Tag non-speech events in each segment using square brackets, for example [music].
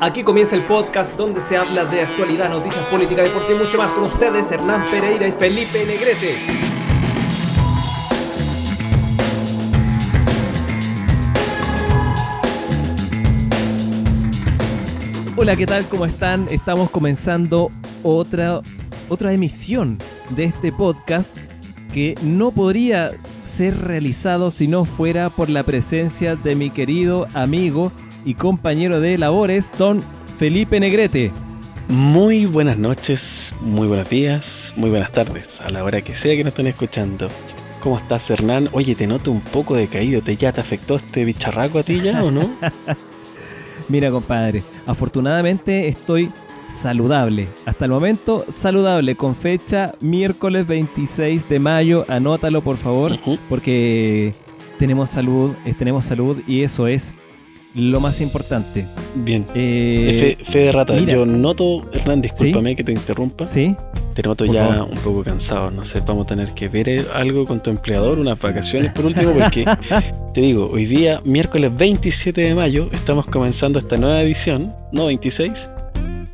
Aquí comienza el podcast donde se habla de actualidad, noticias políticas, deporte y mucho más con ustedes, Hernán Pereira y Felipe Negrete. Hola, ¿qué tal? ¿Cómo están? Estamos comenzando otra, otra emisión de este podcast que no podría ser realizado si no fuera por la presencia de mi querido amigo y compañero de labores, don Felipe Negrete. Muy buenas noches, muy buenos días, muy buenas tardes, a la hora que sea que nos estén escuchando. ¿Cómo estás, Hernán? Oye, te noto un poco decaído. ¿Te ya te afectó este bicharraco a ti ya o no? [laughs] Mira, compadre, afortunadamente estoy saludable. Hasta el momento, saludable, con fecha miércoles 26 de mayo. Anótalo, por favor, porque tenemos salud, tenemos salud y eso es lo más importante. Bien. Eh, Fe, fe de rata, mira. yo noto, Hernán, discúlpame que te interrumpa. ¿Sí? Te noto Por ya favor. un poco cansado. No sé, vamos a tener que ver algo con tu empleador, unas vacaciones por último, porque [laughs] te digo, hoy día, miércoles 27 de mayo, estamos comenzando esta nueva edición, no 26.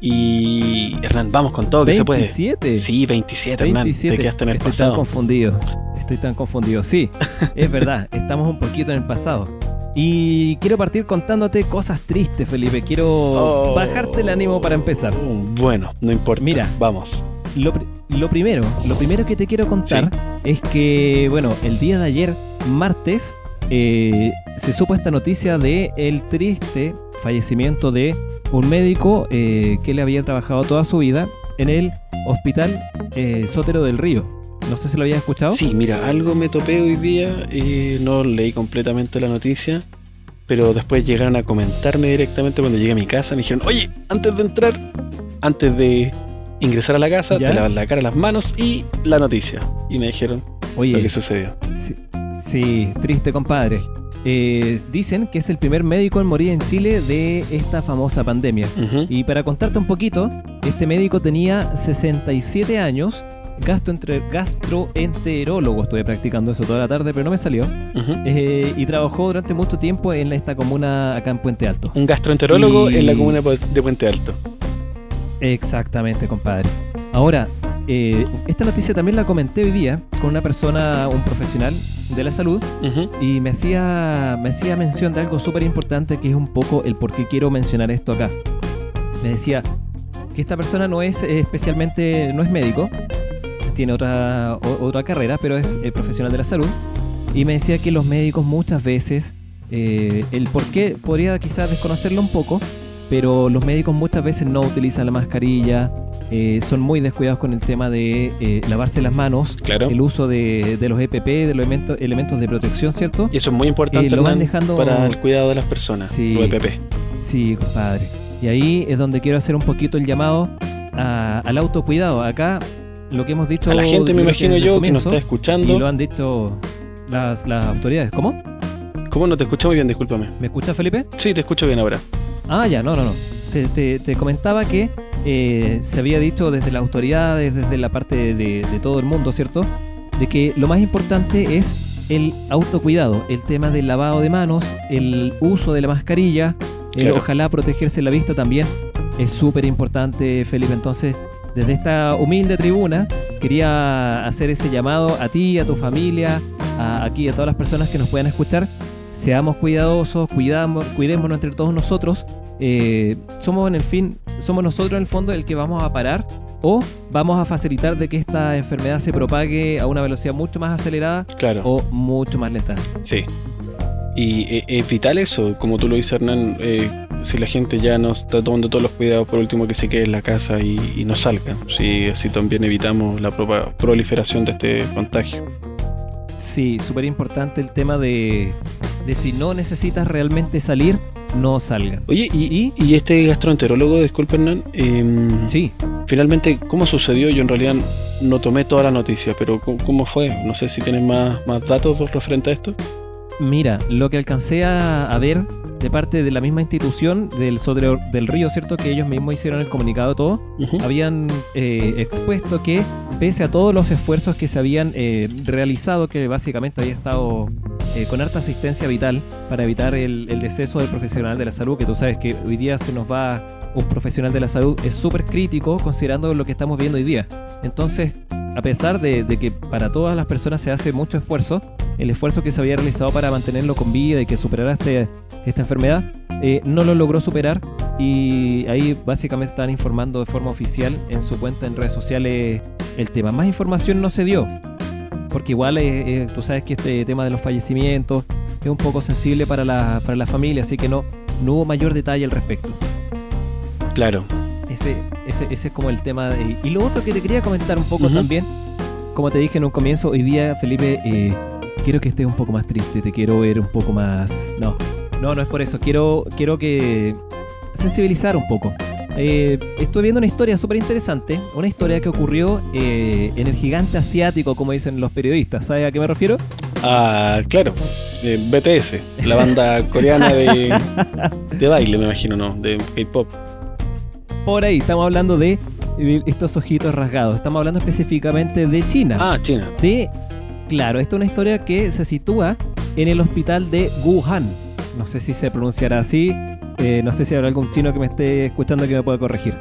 Y Hernán, vamos con todo que se puede. 27. Sí, 27, Hernán. 27. Te quedaste en el Estoy pasado. tan confundido. Estoy tan confundido. Sí, es verdad. Estamos un poquito en el pasado. Y quiero partir contándote cosas tristes, Felipe. Quiero Oh. bajarte el ánimo para empezar. Uh, Bueno, no importa. Mira. vamos. Lo, lo primero, lo primero que te quiero contar es que, bueno, el día de ayer, martes, eh, se supo esta noticia de el triste fallecimiento de un médico eh, que le había trabajado toda su vida en el hospital eh, Sotero del Río. No sé si lo habías escuchado. Sí, mira, algo me topé hoy día, eh, no leí completamente la noticia, pero después llegaron a comentarme directamente cuando llegué a mi casa, me dijeron, oye, antes de entrar, antes de ingresar a la casa, ¿Ya? te lavas la cara, las manos y la noticia. Y me dijeron lo Oye, que sucedió. Sí, sí, triste compadre. Eh, dicen que es el primer médico en morir en Chile de esta famosa pandemia. Y para contarte un poquito, este médico tenía 67 años, gastroentre- gastroenterólogo, estuve practicando eso toda la tarde, pero no me salió, eh, y trabajó durante mucho tiempo en esta comuna acá en Puente Alto. Un gastroenterólogo Y- en la comuna de Puente Alto. Exactamente, compadre. Ahora, eh, esta noticia también la comenté hoy día con una persona, un profesional de la salud, y me hacía, me hacía mención de algo súper importante que es un poco el por qué quiero mencionar esto acá. Me decía que esta persona no es eh, especialmente, no es médico, tiene otra, o- otra carrera, pero es eh, profesional de la salud. Y me decía que los médicos muchas veces, eh, el por qué podría quizás desconocerlo un poco, pero los médicos muchas veces no utilizan la mascarilla, eh, son muy descuidados con el tema de eh, lavarse las manos, Claro. el uso de, de los EPP, de los elementos, elementos de protección, ¿cierto? Y eso es muy importante Eh, lo van dejando- para el cuidado de las personas, Sí. lo EPP. Sí, compadre. Y ahí es donde quiero hacer un poquito el llamado a- al autocuidado. Acá lo que hemos dicho... A la gente, me imagino yo, que nos está Y escuchando. lo han dicho las, las autoridades. ¿Cómo? ¿Cómo no te escucho muy bien? Discúlpame. ¿Me escuchas, Felipe? Sí, te escucho bien ahora. Ah, ya, no, no, no. Te, te- te comentaba que eh, se había dicho desde las autoridades, desde la parte de, de todo el mundo, ¿cierto? De que lo más importante es el autocuidado, el tema del lavado de manos, el uso de la mascarilla, el Claro. ojalá protegerse la vista también es súper importante, Felipe. Entonces, desde esta humilde tribuna, quería hacer ese llamado a ti, a tu familia, a, aquí a todas las personas que nos puedan escuchar. Seamos cuidadosos, cuidamos, cuidémonos entre todos nosotros. Eh, somos en el fin, somos nosotros en el fondo el que vamos a parar o vamos a facilitar de que esta enfermedad se propague a una velocidad mucho más acelerada Claro. o mucho más lenta. Sí. Y eh, es vital eso, como tú lo dices, Hernán, eh, si la gente ya no está tomando todos los cuidados, por último que se quede en la casa y, y no salga. Sí, así también evitamos la proliferación de este contagio. Sí, súper importante el tema de, de si no necesitas realmente salir, no salgan. Oye, y, y este gastroenterólogo, disculpa Hernán, em, Sí, finalmente, ¿cómo sucedió? Yo en realidad no tomé toda la noticia, pero ¿cómo, cómo fue? No sé si tienen más, más datos referente a esto. Mira, lo que alcancé a, a ver de parte de la misma institución del Sotero del Río, ¿cierto? Que ellos mismos hicieron el comunicado todo, habían eh, expuesto que pese a todos los esfuerzos que se habían eh, realizado, que básicamente había estado eh, con harta asistencia vital para evitar el, el deceso del profesional de la salud, que tú sabes que hoy día se nos va un profesional de la salud, es súper crítico considerando lo que estamos viendo hoy día. Entonces, a pesar de, de que para todas las personas se hace mucho esfuerzo, el esfuerzo que se había realizado para mantenerlo con vida y que superara este, esta enfermedad, eh, no lo logró superar y ahí básicamente están informando de forma oficial en su cuenta en redes sociales el tema. Más información no se dio, porque igual eh, tú sabes que este tema de los fallecimientos es un poco sensible para la, para la familia, así que no, no hubo mayor detalle al respecto. Claro. Ese, ese, ese es como el tema. De, y lo otro que te quería comentar un poco también, como te dije en un comienzo, hoy día, Felipe, eh, quiero que estés un poco más triste, te quiero ver un poco más... No, no, no es por eso, quiero, quiero que sensibilizar un poco. Eh, estuve viendo una historia súper interesante, una historia que ocurrió eh, en el gigante asiático, como dicen los periodistas. ¿Sabes a qué me refiero? Ah, claro. eh, BTS, la banda [laughs] coreana de, de baile, me imagino, ¿no? De K-pop. Por ahí, estamos hablando de estos ojitos rasgados. Estamos hablando específicamente de China. Ah, China. de... Claro, esta es una historia que se sitúa en el hospital de Wuhan. No sé si se pronunciará así. eh, no sé si habrá algún chino que me esté escuchando que me pueda corregir.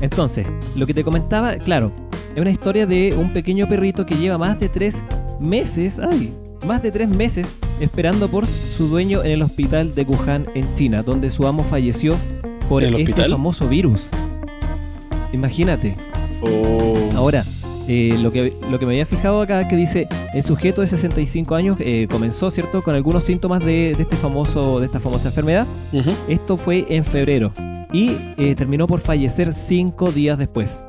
Entonces, lo que te comentaba, claro, es una historia de un pequeño perrito que lleva más de tres meses, ay, más de tres meses esperando por su dueño en el hospital de Wuhan en China, donde su amo falleció por ¿En el este hospital? famoso virus. Imagínate. Oh, Ahora, eh, lo, que, lo que me había fijado acá que dice, el sujeto de 65 años eh, comenzó, ¿cierto?, con algunos síntomas de, de este famoso, de esta famosa enfermedad. ujú. Esto fue en febrero y eh, terminó por fallecer cinco días después.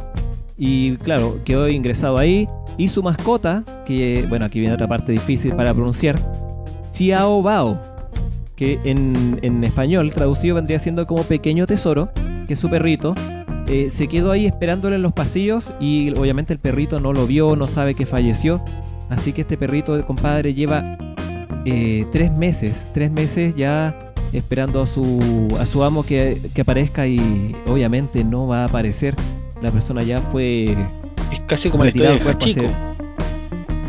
Y claro, quedó ingresado ahí. Y su mascota, que bueno, aquí viene otra parte difícil para pronunciar, Chiao Bao, que en, en español traducido vendría siendo como pequeño tesoro, que es su perrito, eh, se quedó ahí esperándole en los pasillos y obviamente el perrito no lo vio, no sabe que falleció. Así que este perrito, compadre, lleva eh, tres meses, tres meses ya esperando a su, a su amo que, que aparezca y obviamente no va a aparecer. La persona ya fue Es casi como la historia de hace-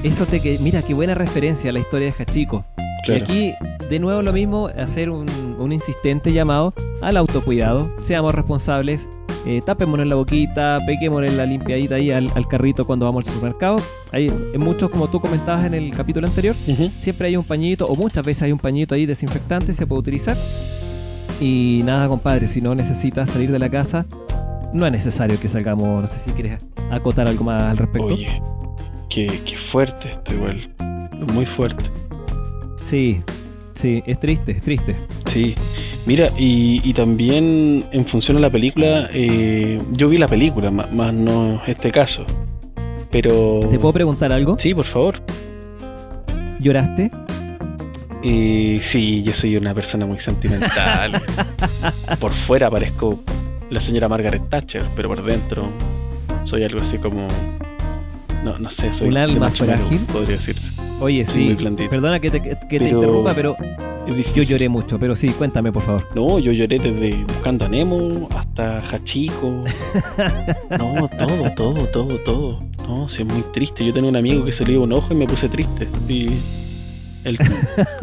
Eso te que, mira, qué buena referencia a la historia de Hachiko. Claro. Y aquí, de nuevo, lo mismo, hacer un, un insistente llamado al autocuidado. Seamos responsables, eh, tapémonos la boquita, peguémonos la limpiadita ahí al, al carrito cuando vamos al supermercado. Hay en muchos, como tú comentabas en el capítulo anterior, siempre hay un pañito, o muchas veces hay un pañito ahí desinfectante, se puede utilizar. Y nada, compadre, si no necesitas salir de la casa, no es necesario que salgamos. No sé si quieres acotar algo más al respecto. Oye, qué, qué fuerte esto igual. Muy fuerte. Sí, sí, es triste, es triste. Sí, mira, y, y también en función a la película, eh, yo vi la película, más, no este caso. Pero... ¿Te puedo preguntar algo? Sí, por favor. ¿Lloraste? Eh, sí, yo soy una persona muy sentimental. [laughs] por fuera parezco la señora Margaret Thatcher, pero por dentro soy algo así como... No, no sé, soy ¿Un alma frágil? podría decirse. Oye, Sí. Perdona que te, que te interrumpa, pero yo lloré mucho. Pero sí, cuéntame, por favor. No, yo lloré desde Buscando a Nemo hasta Hachiko. [laughs] No, todo, todo, todo, todo. No, sí, es muy triste. Yo tenía un amigo que se le iba un ojo y me puse triste. Y él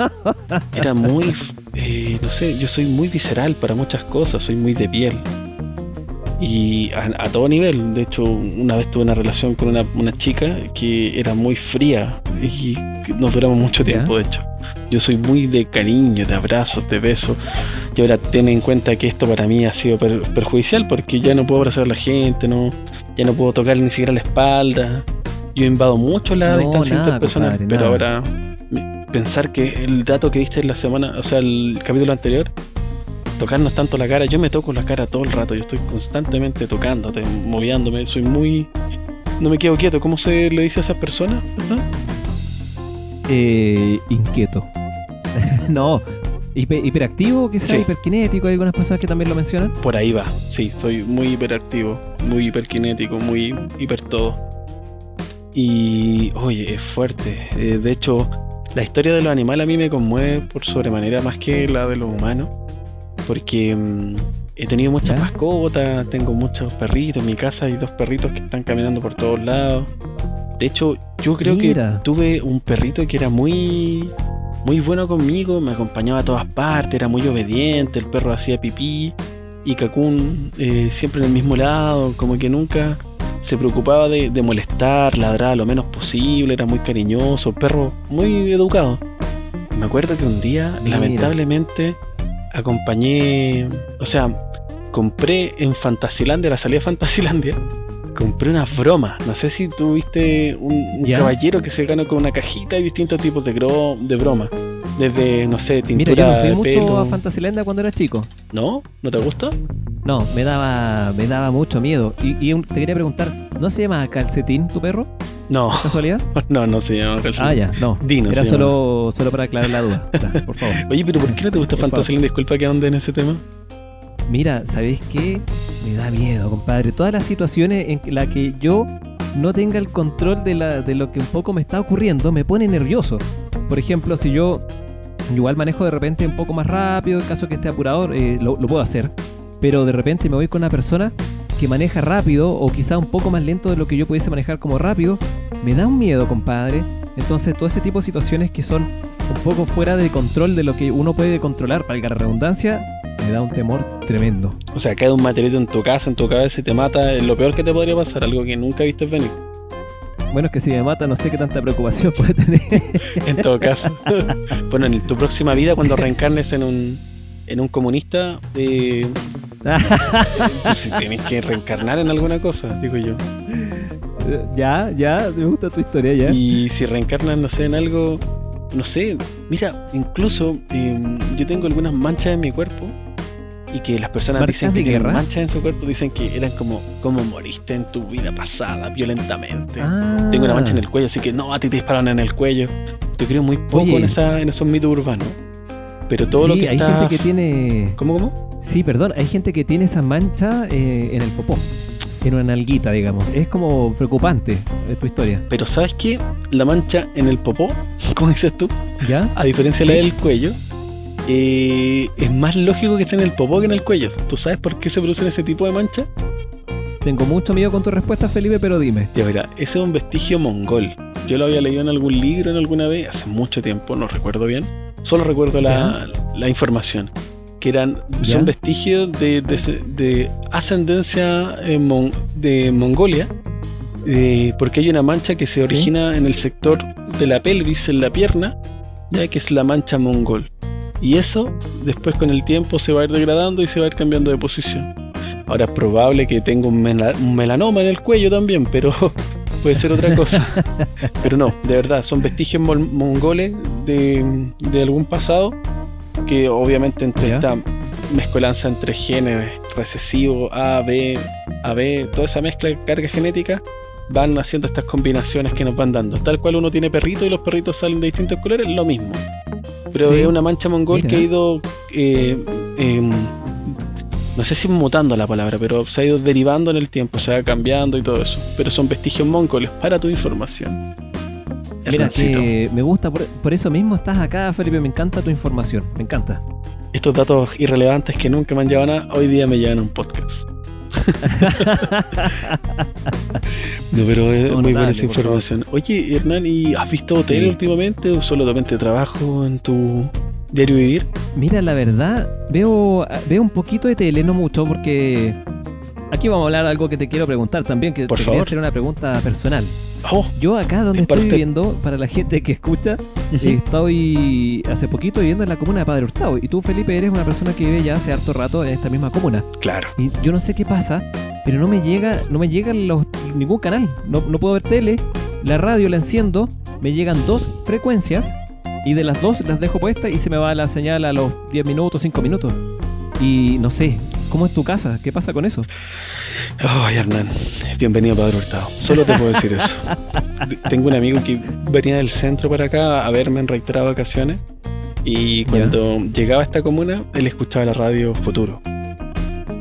[laughs] era muy, eh, no sé, yo soy muy visceral para muchas cosas, soy muy de piel. Y a, a todo nivel. De hecho, una vez tuve una relación con una, una chica que era muy fría y nos duramos mucho Ya. tiempo, de hecho. Yo soy muy de cariño, de abrazos, de besos. Y ahora ten en cuenta que esto para mí ha sido per- perjudicial porque ya no puedo abrazar a la gente, no, ya no puedo tocar ni siquiera la espalda. Yo invado mucho la No, distancia interpersonal, pero nada. ahora pensar que el dato que diste en la semana, o sea, el capítulo anterior, tocarnos tanto la cara, yo me toco la cara todo el rato, yo estoy constantemente tocándote, moviéndome, soy muy... No me quedo quieto, ¿cómo se le dice a esas personas? ¿verdad? Eh, inquieto. [laughs] no. Hiper- hiperactivo, quizás Sí. hiperkinético. Hay algunas personas que también lo mencionan. Por ahí va, sí, soy muy hiperactivo, muy hiperkinético, muy hiper todo. Y, oye, es fuerte. Eh, de hecho, la historia de los animales a mí me conmueve por sobremanera más que la de los humanos. Porque mm, he tenido muchas ¿Ya? mascotas, tengo muchos perritos. En mi casa hay dos perritos que están caminando por todos lados. De hecho, yo creo Mira. que tuve un perrito que era muy muy bueno conmigo, me acompañaba a todas partes, era muy obediente, el perro hacía pipí y Kakun eh, siempre en el mismo lado, como que nunca se preocupaba de, de molestar, ladraba lo menos posible, era muy cariñoso, perro muy educado. Me acuerdo que un día, Mira. lamentablemente, acompañé, o sea, compré en Fantasilandia, la salida de Fantasilandia, [laughs] compré unas bromas. No sé si tuviste un, caballero que se ganó con una cajita y distintos tipos de, gro- de bromas. Desde, no sé, tintura Mira, yo me fui mucho pelo. a Fantasylandia cuando era chico. ¿No? ¿No te gusta? No, me daba, me daba mucho miedo. Y, y un- te quería preguntar, ¿no se llama calcetín tu perro? No, ¿Casualidad? [laughs] no, no se llama calcetín. Ah, ya, no. Dino Era se solo, solo para aclarar la duda. [laughs] Por favor. Oye, pero ¿por qué no te gusta. Fantasyland? Disculpa que ande en ese tema. Mira, ¿sabéis qué? Me da miedo, compadre. Todas las situaciones en las que yo no tenga el control de, la, de lo que un poco me está ocurriendo me pone nervioso. Por ejemplo, si yo igual manejo de repente un poco más rápido, en caso que esté apurado, eh, lo, lo puedo hacer. Pero de repente me voy con una persona que maneja rápido o quizá un poco más lento de lo que yo pudiese manejar como rápido, me da un miedo, compadre. Entonces, todo ese tipo de situaciones que son un poco fuera de control de lo que uno puede controlar, para la redundancia, me da un temor tremendo. O sea, cae un material en tu casa, en tu cabeza y te mata. Es lo peor que te podría pasar, algo que nunca viste venir. Bueno, es que si me mata, no sé qué tanta preocupación [laughs] puede tener. En todo caso. [laughs] bueno, en tu próxima vida, cuando [laughs] reencarnes en un, en un comunista, eh, [laughs] pues si tienes que reencarnar en alguna cosa, digo yo. ya, ya, me gusta tu historia, ya. Y si reencarnas, no sé, en algo, no sé, mira, incluso eh, yo tengo algunas manchas en mi cuerpo y que las personas ¿Marcas dicen que tienen manchas en su cuerpo, dicen que eran como, como moriste en tu vida pasada, violentamente. Ah. Tengo una mancha en el cuello, así que no, a ti te dispararon en el cuello. Yo creo muy poco Oye. en, esa, en esos mitos urbanos. Pero todo sí, lo que hay está... gente que tiene. ¿Cómo, cómo? Sí, perdón, hay gente que tiene esa mancha eh, en el popó. En una nalguita, digamos. Es como preocupante eh, tu historia. Pero ¿sabes qué? La mancha en el popó, [laughs] como dices tú, ¿Ya? a diferencia de Sí. la del cuello, eh, es más lógico que esté en el popó que en el cuello. ¿Tú sabes por qué se producen ese tipo de manchas? Tengo mucho miedo con tu respuesta, Felipe, pero dime. Ya verá, ese es un vestigio mongol. Yo lo había leído en algún libro en alguna vez, hace mucho tiempo, no recuerdo bien. Solo recuerdo la, la información. Que eran, ¿Ya? son vestigios de, de- de ascendencia eh, mon- de Mongolia. eh, porque hay una mancha que se origina en el sector de la pelvis, en la pierna, ya que es la mancha mongol. Y eso después con el tiempo se va a ir degradando y se va a ir cambiando de posición. Ahora es probable que tenga un melanoma en el cuello también, pero [laughs] puede ser otra cosa. [laughs] pero no, de verdad, son vestigios mongoles de, de algún pasado que obviamente entre Ya. esta mezcolanza entre genes recesivos A, B, AB, toda esa mezcla de carga genética van haciendo estas combinaciones que nos van dando. Tal cual uno tiene perrito y los perritos salen de distintos colores, lo mismo. Pero Sí. es una mancha mongol Mira. que ha ido, eh, em, no sé si mutando la palabra, pero se ha ido derivando en el tiempo, se va cambiando y todo eso. Pero son vestigios mongoles para tu información. Mira, que me gusta, por, por eso mismo estás acá, Felipe. Me encanta tu información, me encanta. Estos datos irrelevantes que nunca me han llevado a nada, hoy día me llevan a un podcast. [laughs] no, pero es No, muy buena esa información. Oye, Hernán, ¿y has visto hotel Sí. últimamente o solamente trabajo en tu diario vivir? Mira, la verdad, veo, veo un poquito de tele, no mucho, porque aquí vamos a hablar de algo que te quiero preguntar también, que Por te quería favor. hacer una pregunta personal. Oh, Yo acá donde Es estoy parte- viviendo, para la gente que escucha, estoy hace poquito viviendo en la comuna de Padre Hurtado. Y tú, Felipe, eres una persona que vive ya hace harto rato en esta misma comuna. claro. Y yo no sé qué pasa, pero no me llega, no me llega los, ningún canal. No, no puedo ver tele, la radio la enciendo, me llegan dos frecuencias y de las dos las dejo puestas y se me va la señal a los 10 minutos, 5 minutos. Y no sé, ¿cómo es tu casa? ¿Qué pasa con eso? Ay, Hernán, bienvenido Padre Hurtado. Solo te puedo decir eso. [laughs] Tengo un amigo que venía del centro para acá a verme en reiteradas ocasiones. Y cuando llegaba a esta comuna, él escuchaba la radio Futuro.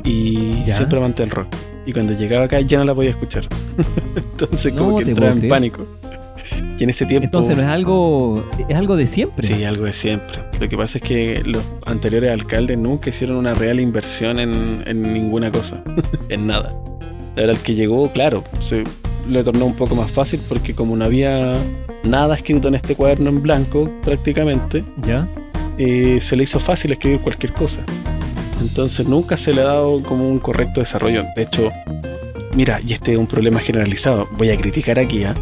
Y siempre amante del rock. Y cuando llegaba acá ya no la podía escuchar. [laughs] Entonces como que entraba en pánico. Y en ese tiempo... Entonces no es algo, es algo de siempre. Sí, algo de siempre. Lo que pasa es que los anteriores alcaldes nunca hicieron una real inversión en, en ninguna cosa, [laughs] en nada. La verdad, el que llegó, claro, se le tornó un poco más fácil porque como no había nada escrito en este cuaderno en blanco prácticamente, ¿Ya? eh, se le hizo fácil escribir cualquier cosa. Entonces nunca se le ha dado como un correcto desarrollo. De hecho, mira, y este es un problema generalizado, voy a criticar aquí, ¿ah?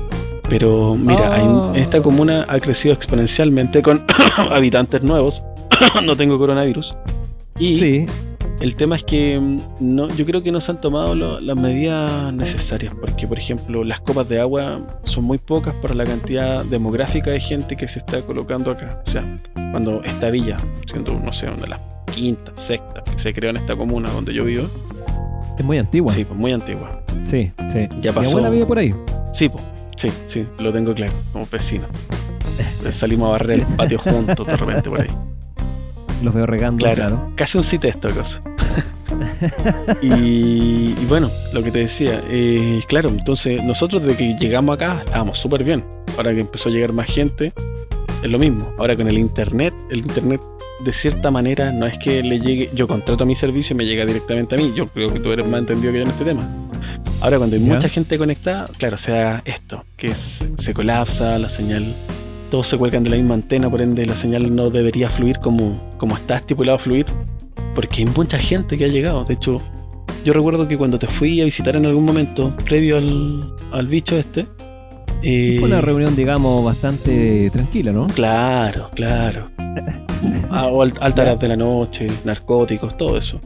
Pero mira, hay- Oh. esta comuna ha crecido exponencialmente con [coughs] habitantes nuevos, [coughs] no tengo coronavirus. Y Sí, el tema es que mm, no, yo creo que no se han tomado lo- las medidas necesarias, porque por ejemplo las copas de agua son muy pocas para la cantidad demográfica de gente que se está colocando acá. O sea, cuando esta villa, siendo no sé, una de las quintas, sextas que se creó en esta comuna donde yo vivo, es muy antigua. sí, pues muy antigua. sí. sí. Ya Mi pasó. abuela vive por ahí. Sí, pues, sí, sí, lo tengo claro, como vecino. Salimos a barrer el patio [laughs] juntos de repente por ahí. Los veo regando, Claro, claro. casi un sitio esta cosa. [laughs] y, y bueno, lo que te decía, eh, claro, entonces nosotros desde que llegamos acá estábamos súper bien. Ahora que empezó a llegar más gente, es lo mismo. Ahora con el internet, el internet de cierta manera no es que le llegue, yo contrato mi servicio y me llega directamente a mí. Yo creo que tú eres más entendido que yo en este tema. Ahora cuando hay Ya. mucha gente conectada, claro, se da esto, que es- se colapsa la señal todos se cuelgan de la misma antena, por ende la señal no debería fluir como, como está estipulado fluir, porque hay mucha gente que ha llegado. De hecho, yo recuerdo que cuando te fui a visitar en algún momento, previo al, al bicho este, eh, Fue una reunión, digamos, bastante tranquila, ¿no? Claro, claro. [laughs] Ah, o al- altas horas de la noche, narcóticos, todo eso.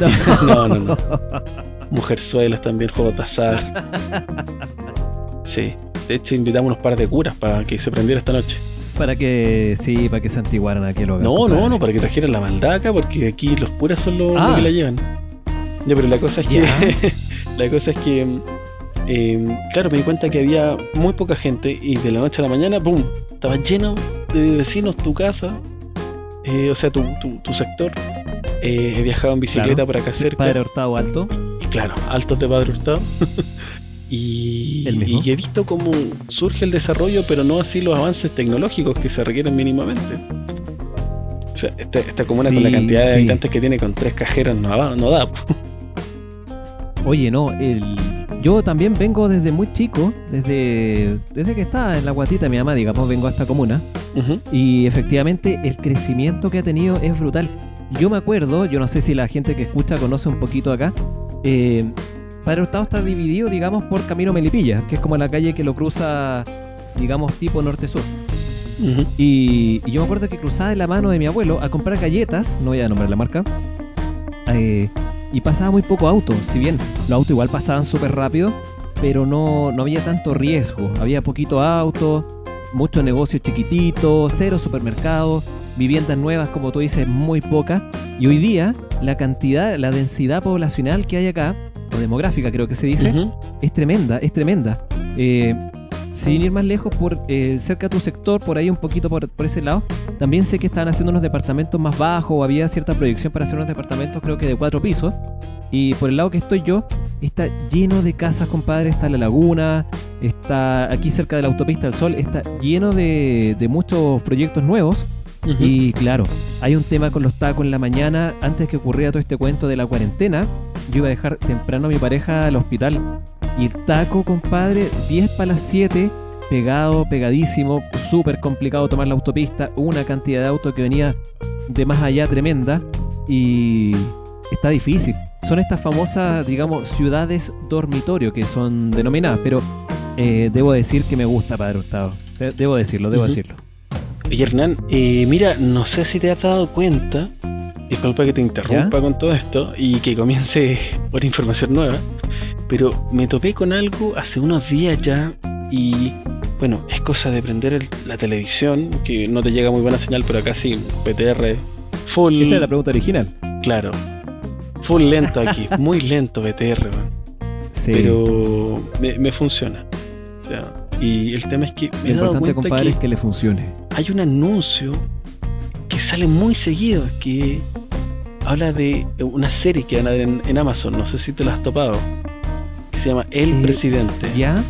No, [laughs] no, no. [laughs] Mujerzuelas también, juegos de azar. Sí. De hecho, invitamos unos par de curas para que se prendiera esta noche. Para que, sí, para que se antiguaran aquel hogar. No, no, no, para que trajeran la maldad acá, porque aquí los curas son los, los Ah. que la llevan. Ya, pero la cosa es que. [laughs] La cosa es que. eh, claro, me di cuenta que había muy poca gente y de la noche a la mañana, ¡pum! Estaba lleno de vecinos tu casa, eh, o sea, tu, tu, tu sector. Eh, he viajado en bicicleta Claro. por acá cerca. Padre Hurtado Alto. Claro, altos de Padre Hurtado. [laughs] y, El mismo. y he visto cómo surge el desarrollo, pero no así los avances tecnológicos que se requieren mínimamente. O sea, esta, esta comuna con la cantidad de sí. habitantes que tiene con tres cajeras no, da- no da. Oye, no, el... yo también vengo desde muy chico, desde, desde que estaba en la guatita de mi mamá, digamos, vengo a esta comuna. Y efectivamente el crecimiento que ha tenido es brutal. Yo me acuerdo, yo no sé si la gente que escucha conoce un poquito acá, eh, Padre Hurtado está dividido, digamos, por Camino Melipilla, que es como la calle que lo cruza, digamos, tipo norte-sur. y yo me acuerdo que cruzaba de la mano de mi abuelo a comprar galletas, no voy a nombrar la marca, eh, y pasaba muy poco auto. Si bien los autos igual pasaban súper rápido, pero no, no había tanto riesgo. Había poquito auto, muchos negocios chiquititos, cero supermercados, viviendas nuevas, como tú dices, muy pocas. Y hoy día la cantidad, la densidad poblacional que hay acá, o demográfica creo que se dice, es tremenda, es tremenda. Eh, sin ir más lejos, por eh, cerca de tu sector, por ahí un poquito por, por ese lado, también sé que estaban haciendo unos departamentos más bajos o había cierta proyección para hacer unos departamentos, creo que de cuatro pisos. Y por el lado que estoy yo, está lleno de casas, compadre. Está la laguna, está aquí cerca de la autopista del Sol, está lleno de, de muchos proyectos nuevos. Y claro, hay un tema con los tacos en la mañana. Antes que ocurriera todo este cuento de la cuarentena, yo iba a dejar temprano a mi pareja al hospital. Y el taco, compadre, 10 para las 7, pegado, pegadísimo, súper complicado tomar la autopista. Una cantidad de autos que venía de más allá tremenda. Y está difícil. Son estas famosas, digamos, ciudades dormitorio que son denominadas, pero eh, debo decir que me gusta Padre Hurtado. De- Debo decirlo, debo decirlo. Oye, Hernán, eh, mira, no sé si te has dado cuenta, disculpa que te interrumpa con todo esto y que comience [laughs] por información nueva, pero me topé con algo hace unos días ya y bueno, es cosa de prender el- la televisión, que no te llega muy buena señal, pero acá sí, PTR full, Esa es la pregunta original. claro, full lento aquí, [laughs] muy lento PTR, man, Sí. pero me, me funciona. O sea, y el tema es que me Lo he dado importante, cuenta compadre, que es que le funcione. hay un anuncio que sale muy seguido que habla de una serie que van a dar en, en Amazon, no sé si te la has topado, que se llama El Presidente. Ya,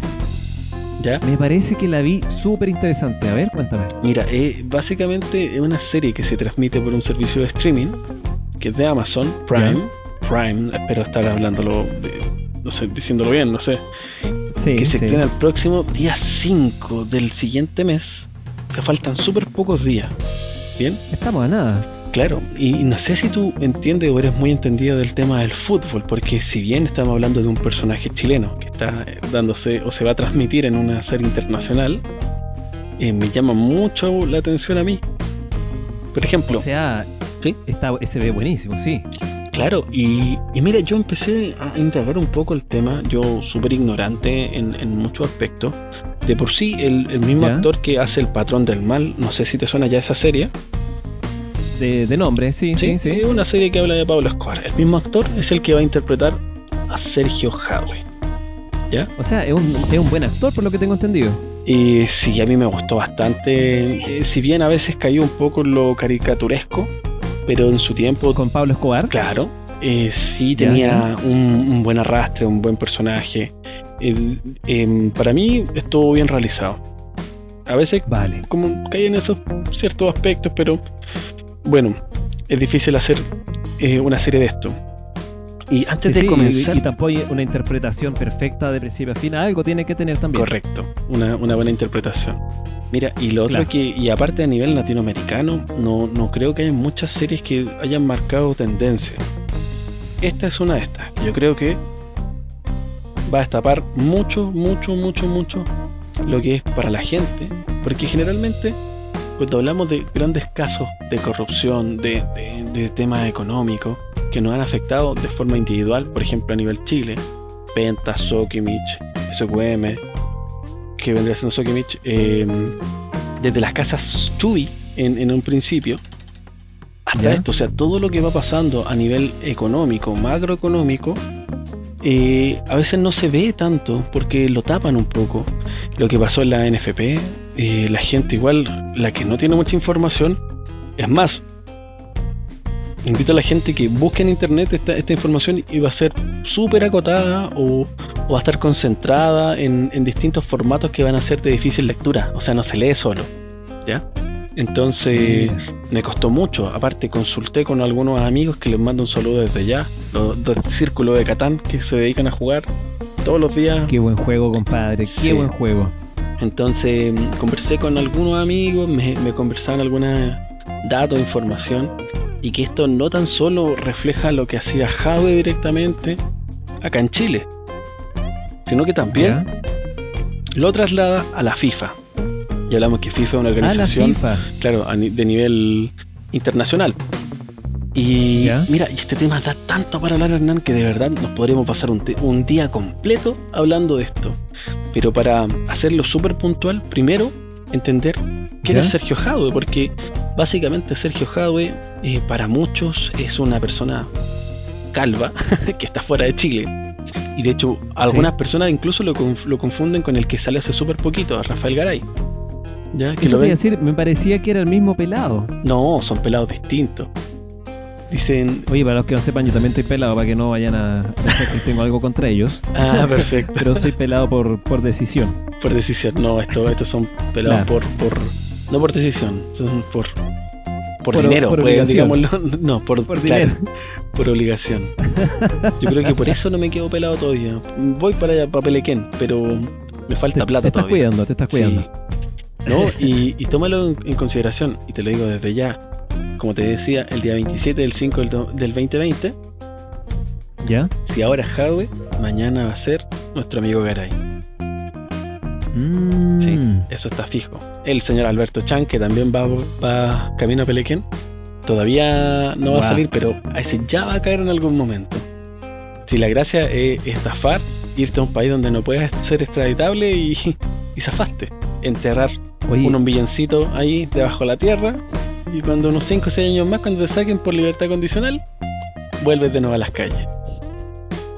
¿Ya? me parece que la vi súper interesante. A ver, cuéntame. Mira, eh, básicamente es una serie que se transmite por un servicio de streaming que es de Amazon Prime. Prime, espero estar hablándolo de- no sé, diciéndolo bien, no sé, Sí, que se sí. estrena el próximo día 5 del siguiente mes. O sea, faltan súper pocos días. ¿Bien? Estamos a nada. Claro, y no sé si tú entiendes o eres muy entendido del tema del fútbol, porque si bien estamos hablando de un personaje chileno que está eh, dándose o se va a transmitir en una serie internacional, eh, me llama mucho la atención a mí. Por ejemplo, O sea, Sí. está, se ve buenísimo, sí. Claro, y, y mira, yo empecé a indagar un poco el tema, yo súper ignorante en, en muchos aspectos. De por sí, el, el mismo Ya. actor que hace El Patrón del Mal, no sé si te suena ya esa serie. De, de nombre, sí, sí, sí. Es una serie que habla de Pablo Escobar. El mismo actor es el que va a interpretar a Sergio Jadwe. O sea, es un, es un buen actor por lo que tengo entendido. Y sí, a mí me gustó bastante. eh, si bien a veces cayó un poco en lo caricaturesco, pero en su tiempo Con Pablo Escobar. Claro, eh, sí tenía Un, un buen arrastre, un buen personaje. Em, para mí estuvo bien realizado. A veces Vale. como cae en esos ciertos aspectos, pero bueno, es difícil hacer eh, una serie de esto. Y antes Sí, de sí, comenzar, y, y tampoco hay una interpretación perfecta de principio a fin. Algo tiene que tener también. correcto, una, una buena interpretación. Mira, y lo otro que, y aparte a nivel latinoamericano, no, no creo que haya muchas series que hayan marcado tendencia. Esta es una de estas, yo creo que va a destapar mucho, mucho, mucho, mucho lo que es para la gente, porque generalmente cuando hablamos de grandes casos de corrupción, de, de, de temas económicos que nos han afectado de forma individual, por ejemplo a nivel Chile, Penta, Sokimich, SQM, que vendría siendo Sokimich, eh, desde las casas Chuy en, en un principio, hasta Ya. esto, o sea, todo lo que va pasando a nivel económico, macroeconómico, eh, a veces no se ve tanto porque lo tapan un poco. Lo que pasó en la NFP, eh, la gente igual, la que no tiene mucha información, es más, invito a la gente que busque en internet esta, esta información y va a ser súper acotada o, o va a estar concentrada en, en distintos formatos que van a ser de difícil lectura, o sea, no se lee solo, ¿ya? Entonces Mira. me costó mucho, aparte consulté con algunos amigos que les mando un saludo desde ya, los del círculo de Catán que se dedican a jugar todos los días. Qué buen juego, compadre. Sí. Qué buen juego. Entonces mm, conversé con algunos amigos, me, me conversaban algunos datos, información, y que esto no tan solo refleja lo que hacía Jave directamente acá en Chile, sino que también ¿Ya? lo traslada a la FIFA. Y hablamos que FIFA es una Ah, organización, claro, de nivel internacional. Y ¿Ya? mira, este tema da tanto para hablar, Hernán, que de verdad nos podríamos pasar un, un día completo hablando de esto. Pero para hacerlo súper puntual, primero entender quién ¿Ya? es Sergio Jadwe, porque básicamente Sergio Jadwe, eh, para muchos, es una persona calva [laughs] que está fuera de Chile. Y de hecho, algunas personas incluso lo, conf- lo confunden con el que sale hace súper poquito, a Rafael Garay. ¿Ya? Que Eso te iba a decir, me parecía que era el mismo pelado. No, son pelados distintos. Dicen. Oye, para los que no sepan, yo también estoy pelado para que no vayan a pensar que tengo algo contra ellos. Ah, [laughs] perfecto. Pero soy pelado por, por decisión. por decisión. No, esto, estos son pelados Claro. por, por. No por decisión, son por. Por, Por- dinero, por pues, digámoslo. [laughs] No, por, Por claro, dinero. [laughs] por obligación. Yo creo que por eso no me quedo pelado todavía. Voy para allá, para Pelequén, pero me falta Te, plata te estás todavía. cuidando, te estás cuidando. Sí. No, y, y tómalo en, en consideración, y te lo digo desde ya. Como te decía, el día 27 del 5 del, do- del 2020, ¿Ya? si ahora es Jadwe, mañana va a ser nuestro amigo Garay. Mm, Sí. Eso está fijo. El señor Alberto Chan, que también va, va camino a Pelequén, todavía no va a salir, pero a ese ya va a caer en algún momento. Si la gracia es estafar, irte a un país donde no puedas ser extraditable y, [laughs] y zafaste. Enterrar Oye, unos billoncitos ahí debajo de la tierra y cuando unos 5 o 6 años más, cuando te saquen por libertad condicional, vuelves de nuevo a las calles.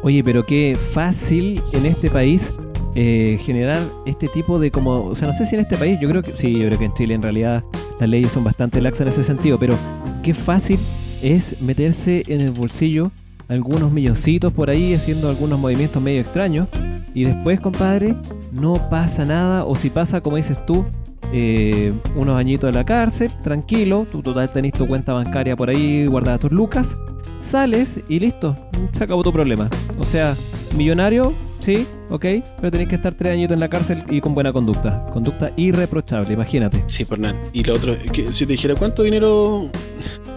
oye, pero qué fácil en este país eh, generar este tipo de como, o sea, no sé si en este país, yo creo que sí, yo creo que en Chile en realidad las leyes son bastante laxas en ese sentido, pero qué fácil es meterse en el bolsillo algunos milloncitos por ahí haciendo algunos movimientos medio extraños y después, compadre, no pasa nada o si pasa, como dices tú, eh, unos añitos en la cárcel, tranquilo, tú total tenés tu cuenta bancaria por ahí guardada tus lucas, sales y listo, se acabó tu problema. O sea, Millonario, sí, ok, pero tenés que estar tres añitos en la cárcel y con buena conducta. Conducta irreprochable, imagínate. Sí, por nada. Y lo otro, que si te dijera cuánto dinero,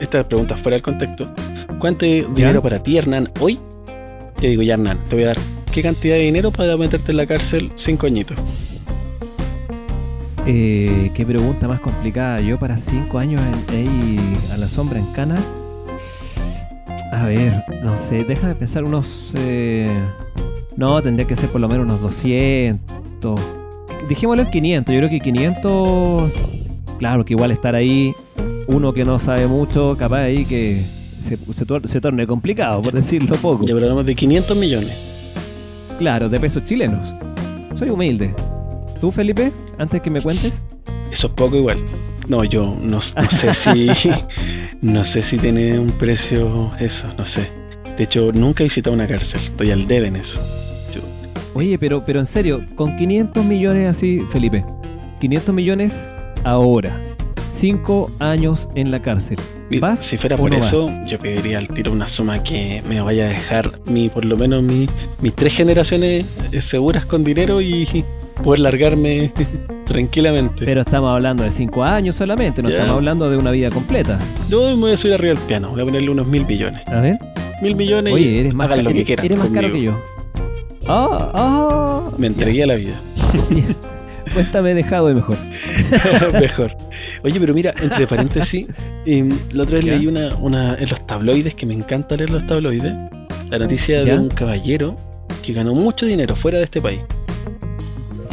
esta pregunta fuera del contexto, ¿cuánto dinero para ti, Hernán, hoy? Te digo ya, Hernán, te voy a dar qué cantidad de dinero para meterte en la cárcel cinco añitos. Eh, qué pregunta más complicada. Yo para cinco años ahí a la sombra en cana. A ver, no sé, déjame pensar unos... eh, no, tendría que ser por lo menos unos 200. Dijémoslo en 500. Yo creo que 500... Claro que igual estar ahí, uno que no sabe mucho, capaz ahí que se, se, tor- se torne complicado, por decirlo poco. Ya hablamos de 500 millones. Claro, de pesos chilenos. Soy humilde. ¿Tú, Felipe? Antes que me cuentes. Eso es poco igual. No, yo no, no sé si. [laughs] no sé si tiene un precio eso, no sé. De hecho, nunca he visitado una cárcel. Estoy al debe en eso. Yo- Oye, pero, pero en serio, con 500 millones así, Felipe, 500 millones ahora, 5 años en la cárcel. ¿Vas si fuera por no eso, vas? yo pediría al tiro una suma que me vaya a dejar mi, por lo menos mi, mis tres generaciones eh, seguras con dinero y poder largarme [laughs] tranquilamente. Pero estamos hablando de 5 años solamente, no estamos hablando de una vida completa. Yo me voy a subir arriba del piano, voy a ponerle unos mil millones. A ver. Mil millones Oye, y eres más, hagan lo que quieran. eres más caro que yo. Ah, ah. Me entregué a la vida. Cuéntame dejado de mejor. [laughs] Mejor. Oye, pero mira, entre paréntesis, em, la otra vez ¿Ya? leí una, una en los tabloides, que me encanta leer los tabloides, la noticia de un caballero que ganó mucho dinero fuera de este país,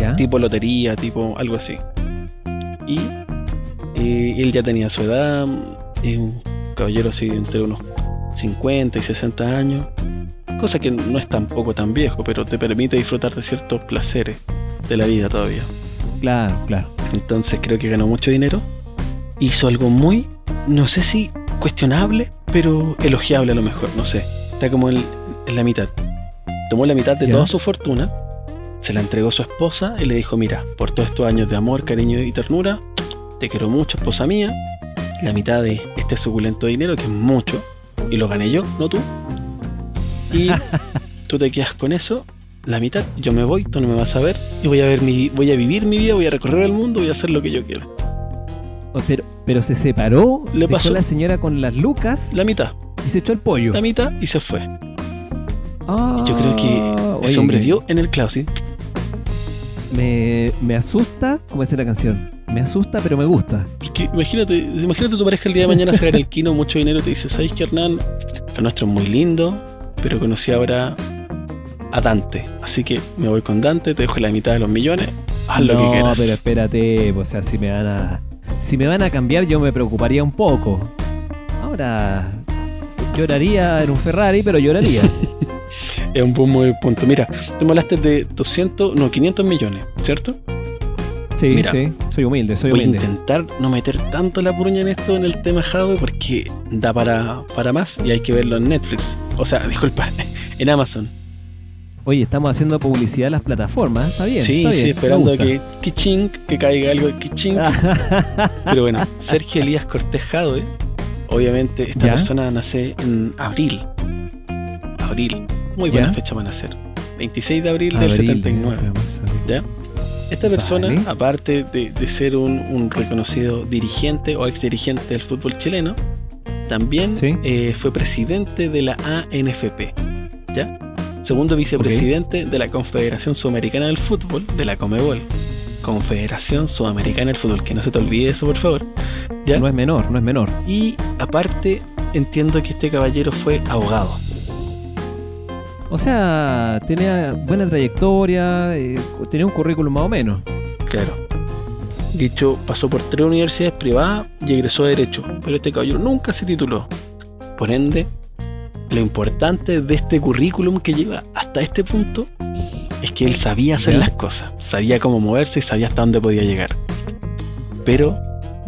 ¿Ya? tipo lotería, tipo algo así. Y eh, él ya tenía su edad, es un caballero así entre unos 50 y 60 años, cosa que no es tampoco tan viejo, pero te permite disfrutar de ciertos placeres de la vida todavía. Claro, claro. Entonces creo que ganó mucho dinero. Hizo algo muy, no sé si cuestionable, pero elogiable a lo mejor, no sé. Está como en, en la mitad. Tomó la mitad de Ya. toda su fortuna, se la entregó a su esposa y le dijo, mira, por todos estos años de amor, cariño y ternura, te quiero mucho, esposa mía. La mitad de este suculento dinero, que es mucho, y lo gané yo, no tú. Y [laughs] tú te quedas con eso, la mitad, yo me voy, tú no me vas a ver, y voy a ver mi, voy a vivir mi vida, voy a recorrer el mundo, voy a hacer lo que yo quiero. Pero, pero se separó, Le dejó pasó. la señora con las lucas La mitad, y se echó el pollo. la mitad y se fue. Ah, Y yo creo que oye, ese hombre dio en el clavo, ¿sí? Me, me asusta, como dice la canción. Me asusta, pero me gusta. Porque imagínate, imagínate tu pareja el día de mañana sacar el kino, mucho dinero, y te dice, ¿sabes qué, Hernán? Lo nuestro es muy lindo, pero conocí ahora a Dante. Así que me voy con Dante, te dejo la mitad de los millones, haz lo que no, quieras. pero espérate, o sea, si me van a. Si me van a cambiar, yo me preocuparía un poco. Ahora. Lloraría en un Ferrari, pero lloraría. [laughs] Es un buen muy punto. Mira, tú me hablaste de 200, no, 500 millones, ¿cierto? Sí, Mira, sí. Soy humilde, soy Voy a humilde. intentar no meter tanto la puruña en esto en el tema hardware porque da para, para más y hay que verlo en Netflix. O sea, [laughs] disculpa, en Amazon. Oye, estamos haciendo publicidad en las plataformas. Está bien. Sí, está bien, sí, esperando gusta. que kichink, que caiga algo de kichink. [laughs] Pero bueno, Sergio Elías Cortés Jadwe, obviamente esta ¿Ya? persona nace en abril. Abril, muy ¿Ya? buena fecha para nacer. 26 de abril, del Abril, 79. vamos a ver. Esta persona, Vale. aparte de, de ser un, un reconocido dirigente o ex dirigente del fútbol chileno, también Sí. eh, fue presidente de la ANFP. ¿Ya? Segundo vicepresidente de la Confederación Sudamericana del Fútbol, de la Comebol. Confederación Sudamericana del Fútbol, que no se te olvide eso, por favor. ¿Ya? No es menor, no es menor. Y aparte, entiendo que este caballero fue abogado. O sea, tenía buena trayectoria, eh, tenía un currículum más o menos. Claro. Dicho, pasó por tres universidades privadas y egresó a Derecho, pero este caballero nunca se tituló. Por ende, lo importante de este currículum que lleva hasta este punto es que él sabía hacer ¿Ya? las cosas, sabía cómo moverse y sabía hasta dónde podía llegar. Pero,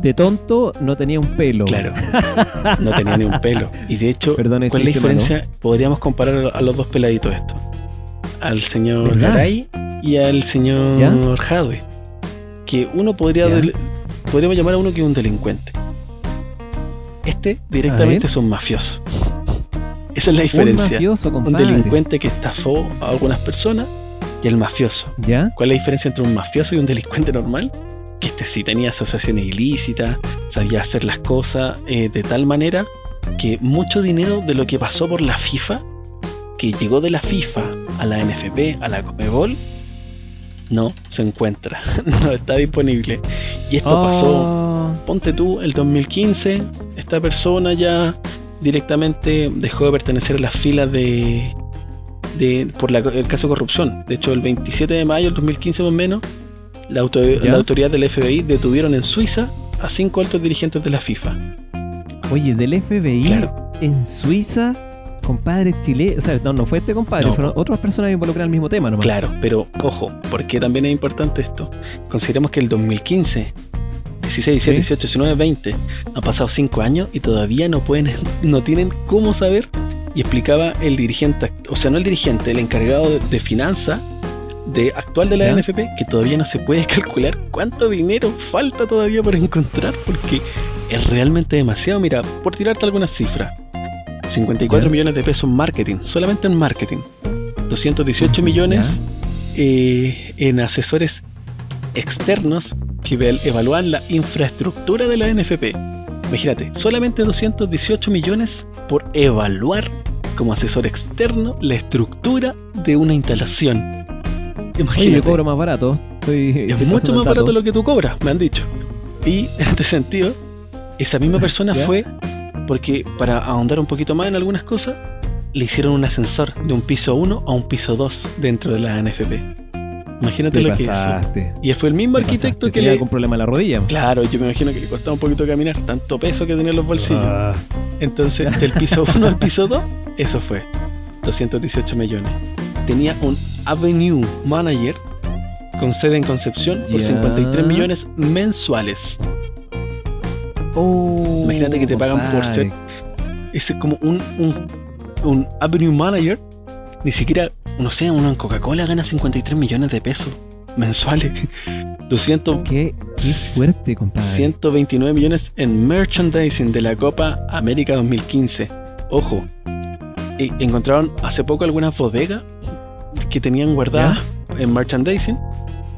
De tonto no tenía un pelo. claro, [laughs] no tenía ni un pelo. Y de hecho, Perdón, ¿cuál es la malo. diferencia? Podríamos comparar a los dos peladitos esto. Al señor. Garay y al señor ¿Ya? Jadwe. Que uno podría podríamos llamar a uno que es un delincuente. Este directamente es un mafioso. Esa es la Un diferencia. mafioso, Un delincuente que estafó a algunas personas y el mafioso. ¿Ya? ¿Cuál es la diferencia entre un mafioso y un delincuente normal? Este sí tenía asociaciones ilícitas, sabía hacer las cosas eh, de tal manera que mucho dinero de lo que pasó por la FIFA, que llegó de la FIFA a la NFP, a la Comebol, no se encuentra, [laughs] no está disponible. Y esto pasó, Oh, ponte tú, el 2015, esta persona ya directamente dejó de pertenecer a las filas de, de por la- el caso de corrupción. De hecho, el 27 de mayo del 2015 más o menos, la, auto- la autoridad del FBI detuvieron en Suiza a cinco altos dirigentes de la FIFA. Oye, del FBI Claro. en Suiza, compadre chile, o sea, no, no fue este compadre, No. fueron otras personas involucradas en el mismo tema nomás. Claro, pero ojo, porque también es importante esto. Consideremos que el 2015, 16, 17, Sí. 18, 19, 20, han pasado 5 años y todavía no pueden, [laughs] no tienen cómo saber. Y explicaba el dirigente, o sea, no el dirigente, el encargado de, de finanzas de actual de la ¿Ya? NFP, que todavía no se puede [laughs] calcular cuánto dinero falta todavía por encontrar, porque es realmente demasiado. Mira, por tirarte algunas cifras. 54 ¿Ya? millones de pesos en marketing, solamente en marketing. 218 millones eh, en asesores externos que evalúan la infraestructura de la NFP. Imagínate, solamente 218 millones por evaluar como asesor externo la estructura de una instalación. Oye, Imagínate, yo cobro más barato. Estoy, es mucho más barato lo que tú cobras, me han dicho. Y [laughs] en este sentido, esa misma persona [laughs] fue porque para ahondar un poquito más en algunas cosas, le hicieron un ascensor de un piso 1 a un piso 2 dentro de la NFP. Imagínate Te lo que pasaste. Y fue el mismo te arquitecto pasaste. que Tenía le. algún problema en la rodilla. Claro, yo me imagino que le costaba un poquito caminar, tanto peso que tenía en los bolsillos. Ah, Entonces, del piso [laughs] 1 al piso 2, eso fue. 218 millones. Tenía un Avenue Manager con sede en Concepción por Ya. 53 millones mensuales. oh, Imagínate que te pagan por compadre. Es como un, un, un Avenue Manager. Ni siquiera, no sé, uno en Coca-Cola gana 53 millones de pesos mensuales. [laughs] 200, Qué, qué fuerte, compadre. 129 millones en merchandising de la Copa América 2015. Ojo, e- encontraron hace poco algunas bodegas que tenían guardadas en merchandising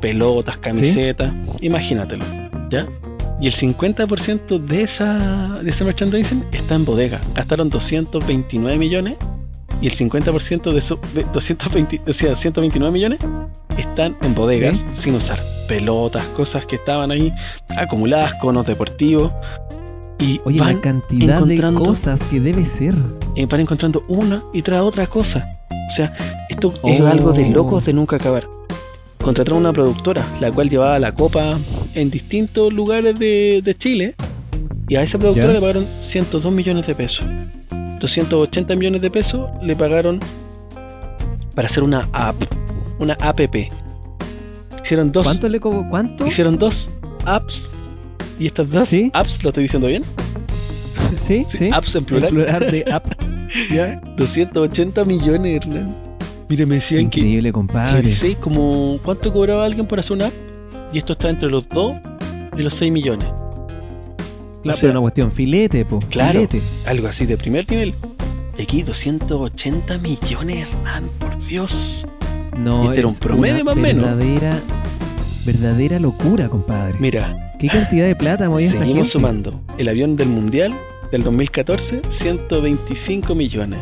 pelotas, camisetas, imagínatelo, ¿ya? Y el 50% de esa de ese merchandising está en bodega. Gastaron 229 millones y el 50% de esos de 220, o sea, 129 millones están en bodegas Sí. sin usar pelotas, cosas que estaban ahí acumuladas, conos deportivos y Oye, van, la cantidad de cosas que debe ser. eh, van encontrando una y tras otra cosa. O sea, esto es algo de locos de nunca acabar. Contrataron una productora, la cual llevaba la copa en distintos lugares de, de Chile, y a esa productora ¿Ya? le pagaron 102 millones de pesos. 280 millones de pesos le pagaron para hacer una app, una app. Hicieron dos, ¿Cuánto le co ¿Cuánto? hicieron dos apps, y estas dos ¿Sí? apps, ¿lo estoy diciendo bien? Sí, sí. Apps en plural. plural de app. [laughs] ¿Ya? 280 millones, Hernán. Mire, me decían que Increíble, compadre. revisé como cuánto cobraba alguien por hacer una app y esto está entre los 2 y los 6 millones. Claro, o sea, pero una cuestión filete, po. Claro. Filete. Algo así de primer nivel. Y aquí 280 millones, Hernán, por Dios. No, este era un es promedio una más o menos. verdadera, verdadera locura, compadre. Mira, ¿Qué cantidad de plata movía esta gente? seguimos sumando. El avión del Mundial del 2014, 125 millones.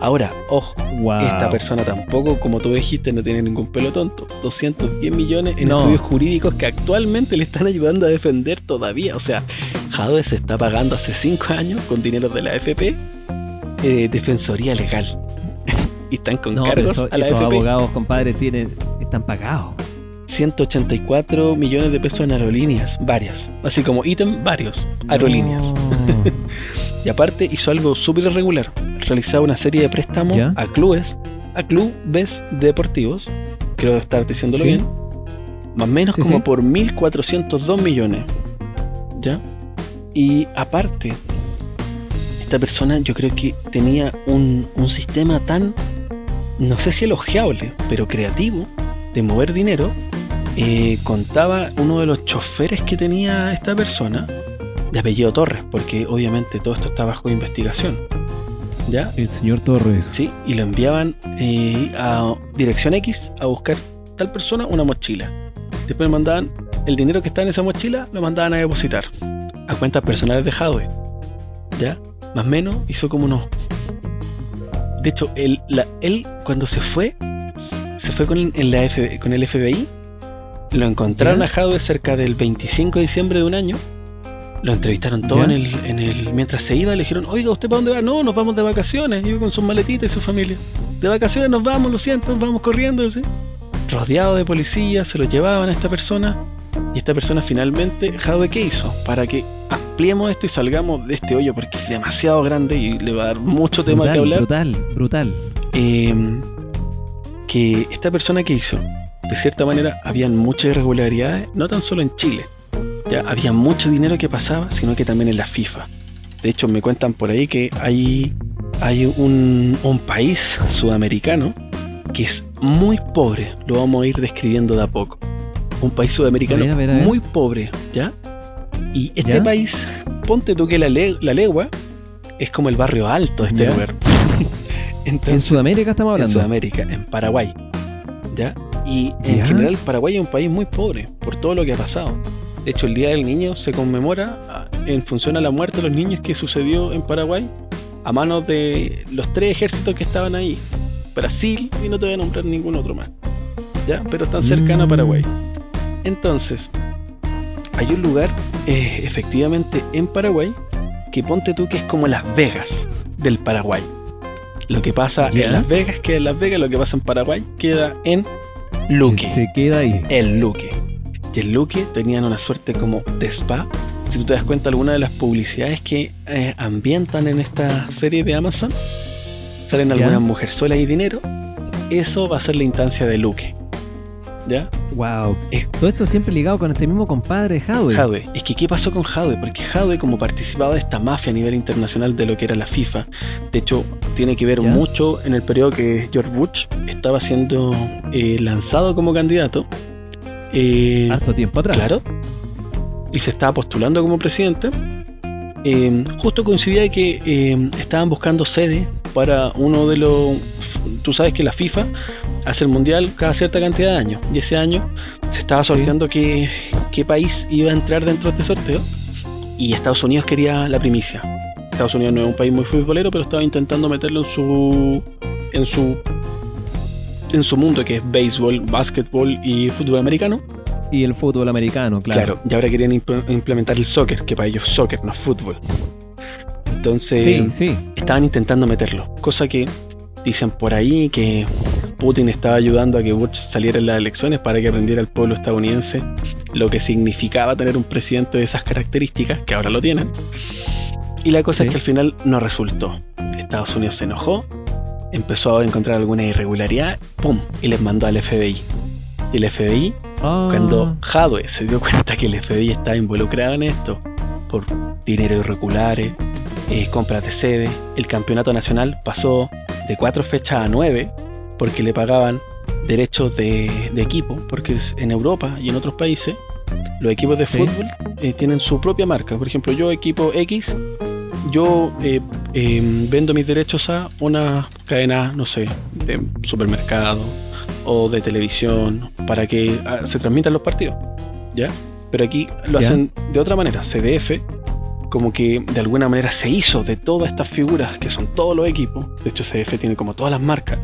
Ahora, ojo, Wow. esta persona tampoco, como tú dijiste, no tiene ningún pelo tonto. 210 millones en No. estudios jurídicos que actualmente le están ayudando a defender todavía. O sea, Jadwe se está pagando hace 5 años con dinero de la AFP eh, defensoría legal. [laughs] y están con No, cargos eso- a la esos AFP. abogados, compadre, tienen, están pagados. 184 millones de pesos en aerolíneas, varias. Así como ítem, varios. Aerolíneas. No. [laughs] Y aparte hizo algo súper irregular. Realizaba una serie de préstamos ¿Ya? a clubes, a clubes deportivos, creo estar diciéndolo Sí. bien, más o menos Sí, como sí. por 1.402 millones. ¿Ya? Y aparte, esta persona yo creo que tenía un, un sistema tan, no sé si elogiable, pero creativo, de mover dinero. Eh, contaba uno de los choferes que tenía esta persona, de apellido Torres, porque obviamente todo esto está bajo investigación. ¿Ya? El señor Torres. Sí, y lo enviaban eh, a dirección X a buscar tal persona una mochila. Después mandaban el dinero que estaba en esa mochila, lo mandaban a depositar a cuentas personales de Hadwe. ¿Ya? Más o menos hizo como unos. De hecho, él, la, él cuando se fue, se fue con, en la F- con el FBI. Lo encontraron ¿Ya? a Hadwe cerca del 25 de diciembre de un año. Lo entrevistaron todo en el, en el. Mientras se iba, le dijeron: Oiga, ¿usted para dónde va? No, nos vamos de vacaciones. Iba con sus maletitas y su familia. De vacaciones nos vamos, lo siento, nos vamos corriendo. ¿sí? Rodeado de policías, se lo llevaban a esta persona. Y esta persona finalmente, Hadwe, ¿qué hizo? Para que ampliemos esto y salgamos de este hoyo, porque es demasiado grande y le va a dar mucho tema que brutal, hablar. brutal, brutal. eh, que esta persona que hizo, de cierta manera, habían muchas irregularidades, no tan solo en Chile. Ya había mucho dinero que pasaba, sino que también en la FIFA. De hecho, me cuentan por ahí que hay, hay un, un país sudamericano que es muy pobre. Lo vamos a ir describiendo de a poco. Un país sudamericano A ver, a ver, a ver. muy pobre, ¿ya? Y este ¿Ya? país, ponte tú que la, le- la legua es como el barrio alto de este ¿Ya? lugar. [laughs] En Sudamérica estamos en hablando. Sudamérica, en Paraguay. ¿Ya? Y en ¿Ya? general Paraguay es un país muy pobre por todo lo que ha pasado. De hecho, el Día del Niño se conmemora en función a la muerte de los niños que sucedió en Paraguay a manos de los tres ejércitos que estaban ahí. Brasil y no te voy a nombrar ningún otro más. ¿Ya? Pero están cercanos a Mm. Paraguay. Entonces, hay un lugar eh, efectivamente en Paraguay que ponte tú que es como Las Vegas del Paraguay. Lo que pasa en Las Vegas queda en Las Vegas, lo que pasa en Paraguay queda en Que Luque. se queda ahí. El Luque. Y el Luque tenían una suerte como de spa. Si tú te das cuenta, alguna de las publicidades que eh, ambientan en esta serie de Amazon, salen ¿Ya? algunas mujerzuelas y dinero. Eso va a ser la instancia de Luque. ¿Ya? Wow. Es- Todo esto siempre ligado con este mismo compadre Hadwe. Jadwe. Es que ¿qué pasó con Jadwe? Porque Jadwe como participaba de esta mafia a nivel internacional de lo que era la FIFA, de hecho tiene que ver ¿Ya? mucho en el periodo que George Bush estaba siendo eh, lanzado como candidato. Eh, Harto tiempo atrás. claro. Y se estaba postulando como presidente. Eh, justo coincidía que eh, estaban buscando sede para uno de los... Tú sabes que la FIFA hace el mundial cada cierta cantidad de años. Y ese año se estaba Sí. sorteando qué, qué país iba a entrar dentro de este sorteo. Y Estados Unidos quería la primicia. Estados Unidos no es un país muy futbolero, pero estaba intentando meterlo en su. en su. En su mundo que es béisbol, básquetbol y fútbol americano. Y el fútbol americano, claro. Claro, y ahora querían imp- implementar el soccer, que para ellos es soccer, no es fútbol. Entonces, Sí, sí. estaban intentando meterlo. Cosa que dicen por ahí que Putin estaba ayudando a que Bush saliera en las elecciones para que aprendiera al pueblo estadounidense lo que significaba tener un presidente de esas características, que ahora lo tienen. Y la cosa Sí. es que al final no resultó. Estados Unidos se enojó, empezó a encontrar alguna irregularidad, ¡pum! y les mandó al FBI. Y el FBI Ah, cuando Hadwe se dio cuenta que el FBI estaba involucrado en esto, por dinero irregulares, eh, compras de sede, el campeonato nacional pasó de cuatro fechas a nueve porque le pagaban derechos de, de equipo, porque en Europa y en otros países los equipos de Sí. fútbol eh, tienen su propia marca. Por ejemplo, yo equipo X, yo eh, eh, vendo mis derechos a una cadena, no sé, de supermercado o de televisión para que ah, se transmitan los partidos, ¿ya? Pero aquí lo Ya. hacen de otra manera, CDF, como que de alguna manera se hizo de todas estas figuras que son todos los equipos, de hecho CDF tiene como todas las marcas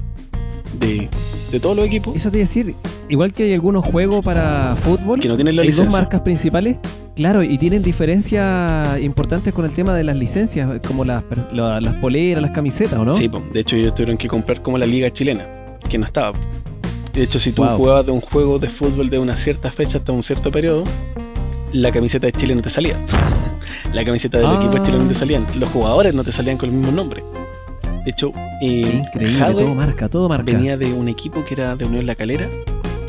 de, de todos los equipos Eso te iba a decir, igual que hay algunos juegos para fútbol, que no tienen la hay dos licencia. marcas principales, claro, y tienen diferencias importantes con el tema de las licencias, como las, la- las poleras, las camisetas, ¿o no? Sí, po. de hecho ellos tuvieron que comprar como la liga chilena, que no estaba. De hecho, si tú Wow. jugabas de un juego de fútbol de una cierta fecha hasta un cierto periodo, la camiseta de Chile no te salía. [laughs] la camiseta del Ah. equipo de Chile no te salían. Los jugadores no te salían con el mismo nombre. De hecho, eh, Increíble, todo marca, todo marca. venía de un equipo que era de Unión La Calera.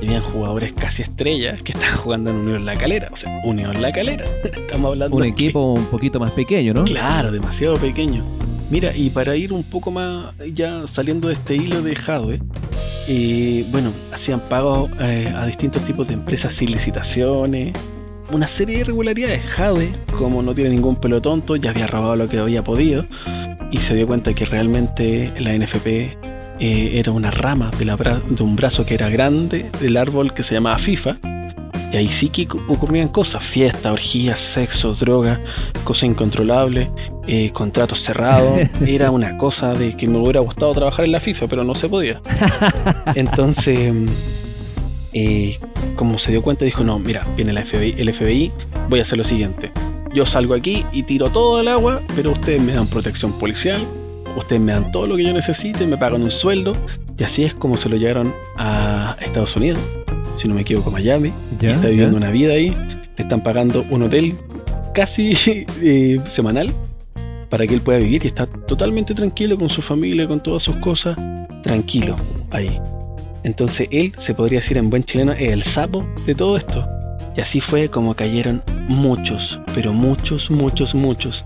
Habían jugadores casi estrellas que estaban jugando en Unión La Calera. O sea, Unión La Calera. [laughs] Estamos hablando Un que- equipo un poquito más pequeño, ¿no? Claro, demasiado pequeño. Mira, y para ir un poco más ya saliendo de este hilo de Hadwe, eh, bueno, hacían pagos eh, a distintos tipos de empresas sin licitaciones, una serie de irregularidades. Jade, como no tiene ningún pelo tonto, ya había robado lo que había podido y se dio cuenta que realmente la NFP eh, era una rama de, la de un brazo que era grande del árbol que se llamaba FIFA. Y ahí sí que ocurrían cosas, fiestas, orgías, sexo, droga, cosas incontrolables, eh, contratos cerrados. [laughs] Era una cosa de que me hubiera gustado trabajar en la FIFA, pero no se podía. [laughs] Entonces, eh, como se dio cuenta, dijo, no, mira, viene la FBI, el FBI, voy a hacer lo siguiente. Yo salgo aquí y tiro todo el agua, pero ustedes me dan protección policial, ustedes me dan todo lo que yo necesite, me pagan un sueldo, y así es como se lo llevaron a Estados Unidos, si no me equivoco, Miami. está viviendo una vida ahí, le están pagando un hotel casi [laughs] eh, semanal para que él pueda vivir y está totalmente tranquilo con su familia, con todas sus cosas, tranquilo ahí. Entonces él, se podría decir en buen chileno, es el sapo de todo esto. Y así fue como cayeron muchos, pero muchos, muchos, muchos.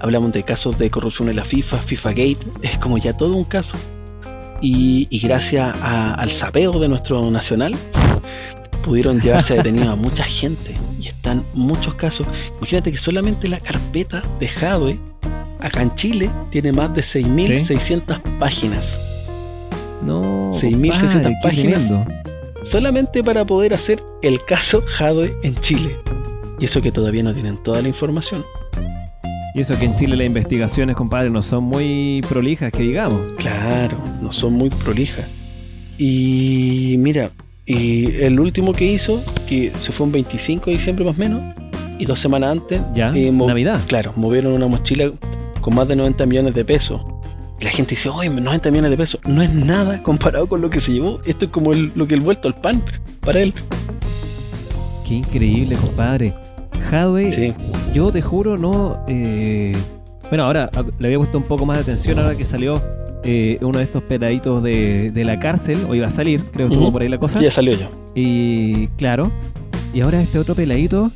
Hablamos de casos de corrupción en la FIFA, FIFA Gate, es como ya todo un caso. Y, gracias al sapeo de nuestro nacional, pudieron llevarse [laughs] detenido a mucha gente. Y están muchos casos. Imagínate que solamente la carpeta de Jadwe, acá en Chile, tiene más de 6.600 páginas. No. 6.600 páginas. Solamente para poder hacer el caso Jadwe en Chile. Y eso que todavía no tienen toda la información. Y eso que en Chile las investigaciones, compadre, no son muy prolijas, que digamos. Claro, no son muy prolijas. Y mira, y el último que hizo, que se fue un 25 de diciembre más o menos, y dos semanas antes, ya, eh, Navidad. Claro, movieron una mochila con más de 90 millones de pesos la gente dice, oye, 90 millones de pesos. No es nada comparado con lo que se llevó. Esto es como lo que el vuelto al pan para él. Qué increíble, compadre. Hadwe, yo te juro, no. Eh, bueno, ahora le había puesto un poco más de atención ahora que salió eh, uno de estos pedaditos de, la cárcel, o iba a salir, creo que estuvo por ahí la cosa. ya salió ya. Y claro, y ahora este otro peladito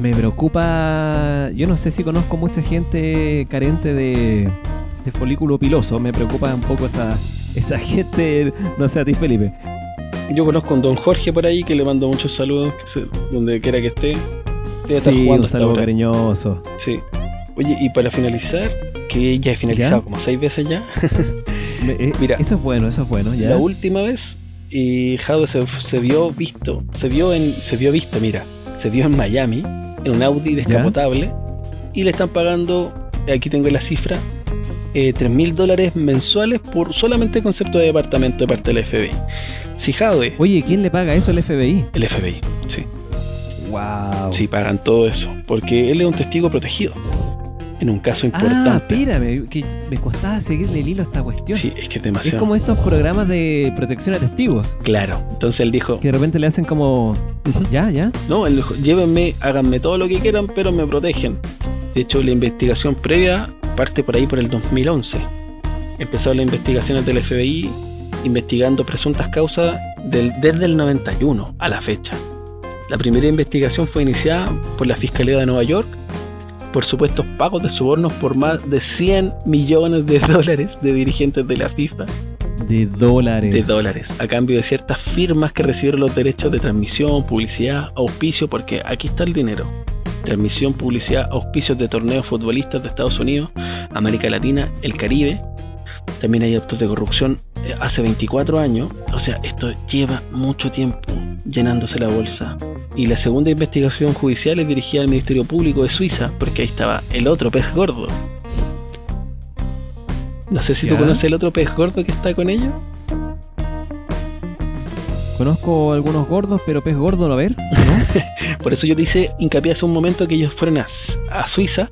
me preocupa. Yo no sé si conozco mucha gente carente de, este folículo piloso. Me preocupa un poco esa, esa [laughs] gente, no sé a ti Felipe. Yo conozco a un don Jorge por ahí que le mando muchos saludos, donde quiera que esté. sí, un saludo cariñoso. Sí. Oye, y para finalizar, que ya he finalizado como seis veces ya. [laughs] Eh, Mira, eso es bueno, eso es bueno. ¿ya? La última vez, y Jado se, se, vio visto, se vio en, se vio visto, mira, se vio en Miami, en un Audi descapotable, y le están pagando, aquí tengo la cifra, eh, 3 mil dólares mensuales por solamente concepto de departamento de parte del FBI. Si Jadwe. Oye, ¿quién le paga eso al FBI? El FBI, sí. Wow. Sí, pagan todo eso. Porque él es un testigo protegido. En un caso importante. Ah, espérame, que me costaba seguirle el hilo a esta cuestión. Sí, es que es demasiado. Es como estos programas de protección a testigos. Claro. Entonces él dijo. Que de repente le hacen como. Ya, ya. No, él dijo: llévenme, háganme todo lo que quieran, pero me protegen. De hecho, la investigación previa parte por ahí por el 2011. Empezaron las investigaciones del FBI investigando presuntas causas desde el 91 a la fecha. La primera investigación fue iniciada por la Fiscalía de Nueva York por supuestos pagos de sobornos por más de 100 millones de [laughs] dólares de dirigentes de la FIFA. De dólares. De dólares, a cambio de ciertas firmas que recibieron los derechos de transmisión, publicidad, auspicio, porque aquí está el dinero transmisión, publicidad, auspicios de torneos futbolistas de Estados Unidos, América Latina, el Caribe. También hay actos de corrupción eh, hace 24 años. O sea, esto lleva mucho tiempo llenándose la bolsa. Y la segunda investigación judicial es dirigida al Ministerio Público de Suiza, porque ahí estaba el otro pez gordo. No sé si tú conoces el otro pez gordo que está con ellos. Conozco algunos gordos, pero pez gordo, a ver. [laughs] Por eso yo dice hincapié hace un momento que ellos fueron a, Suiza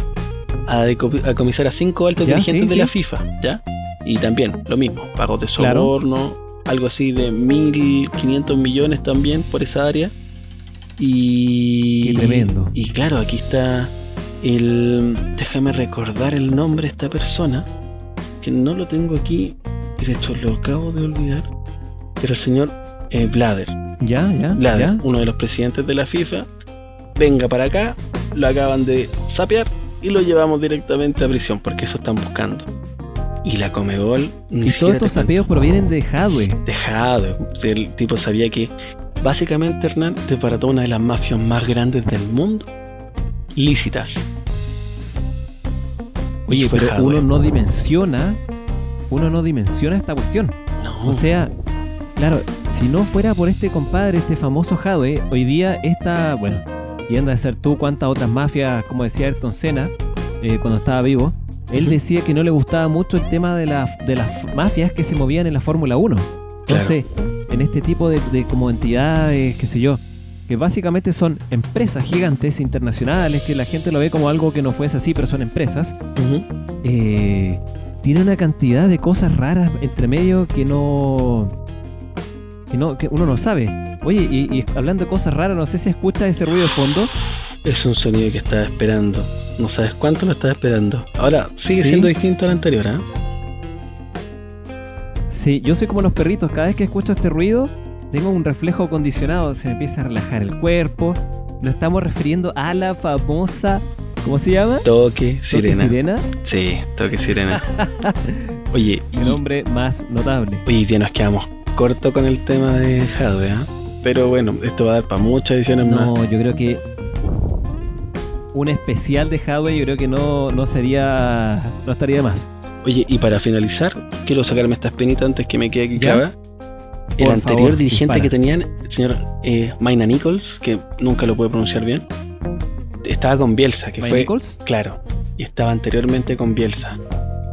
a, a, comisar a cinco altos dirigentes de la FIFA, ¿ya? Y también lo mismo, pagos de soborno, algo así de 1.500 millones también por esa área. Y. Qué tremendo. Y claro, aquí está el. Déjame recordar el nombre de esta persona, que no lo tengo aquí, y de hecho lo acabo de olvidar. Pero el señor eh, Blader. Ya, ya. Blader, uno de los presidentes de la FIFA, venga para acá, lo acaban de sapear y lo llevamos directamente a prisión, porque eso están buscando. Y la Comebol ni y todos estos sapeos provienen de Jadwe. De Jadwe. el tipo sabía que básicamente, Hernán, desbarató una de las mafias más grandes del mundo, lícitas. Oye, pero Hadwe. uno no dimensiona, uno no dimensiona esta cuestión. No. O sea, claro, si no fuera por este compadre, este famoso Hadwe, hoy día esta, bueno, y anda a ser tú cuántas otras mafias, como decía Ayrton Senna, eh, cuando estaba vivo, él decía que no le gustaba mucho el tema de, la- de las mafias que se movían en la Fórmula 1. Entonces, en este tipo de, de como entidades, qué sé yo, que básicamente son empresas gigantes internacionales, que la gente lo ve como algo que no fuese así, pero son empresas, eh, tiene una cantidad de cosas raras entre medio que no. Que no, que uno no sabe. Oye, y, y hablando de cosas raras, no sé si escuchas ese ruido de fondo. Es un sonido que estaba esperando. No sabes cuánto lo estaba esperando. Ahora, sigue ¿Sí? siendo distinto al anterior, ¿ah? Sí, yo soy como los perritos, cada vez que escucho este ruido, tengo un reflejo condicionado, se me empieza a relajar el cuerpo. Nos estamos refiriendo a la famosa. ¿Cómo se llama? Toque, Toque sirena. Sirena, Sí, toque sirena. [laughs] Oye, y, el hombre más notable. oye, día nos quedamos corto con el tema de Hadwe, ¿ah? Pero bueno, esto va a dar para muchas ediciones más. No, yo creo que un especial de Hadwe yo creo que no, no sería no estaría de más. Oye, y para finalizar, quiero sacarme esta espinita antes que me quede aquí ¿Ya? clavada. El Por anterior favor, dirigente dispara. que tenían, el señor eh, Maina Nichols, que nunca lo pude pronunciar bien, estaba con Bielsa, que fue Nichols? Claro, y estaba anteriormente con Bielsa.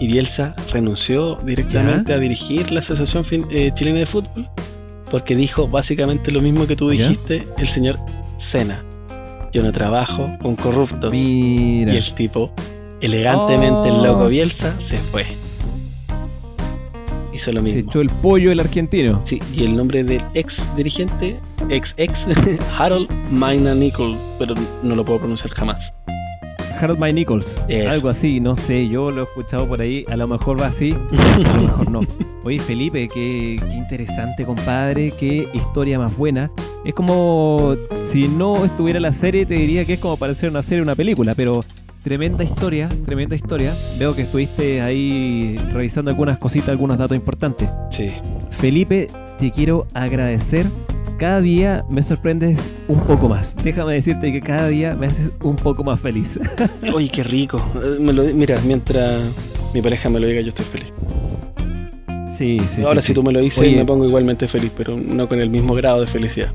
Y Bielsa renunció directamente a dirigir la Asociación Fin- eh, Chilena de Fútbol porque dijo básicamente lo mismo que tú ¿Ya? dijiste, el señor Sena. Yo no trabajo con corruptos. Mira. Y el tipo, elegantemente el loco Oh. Bielsa, se fue. Hizo lo Se mismo. echó el pollo el argentino. Sí, y el nombre del ex dirigente, ex ex, [laughs] Harold Maina Nichols, pero no lo puedo pronunciar jamás. Harold Mike Nichols. Eso. Algo así, no sé, yo lo he escuchado por ahí. A lo mejor va así, [laughs] a lo mejor no. Oye, Felipe, qué, qué interesante, compadre. Qué historia más buena. Es como si no estuviera la serie, te diría que es como para hacer una serie, una película, pero tremenda historia, tremenda historia. Veo que estuviste ahí revisando algunas cositas, algunos datos importantes. Sí. Felipe, te quiero agradecer. Cada día me sorprendes un poco más. Déjame decirte que cada día me haces un poco más feliz. [laughs] Oye, qué rico. Eh, me lo- mira, mientras mi pareja me lo diga, yo estoy feliz. Sí, sí. Ahora, sí, si sí. tú me lo dices, Oye. me pongo igualmente feliz, pero no con el mismo grado de felicidad.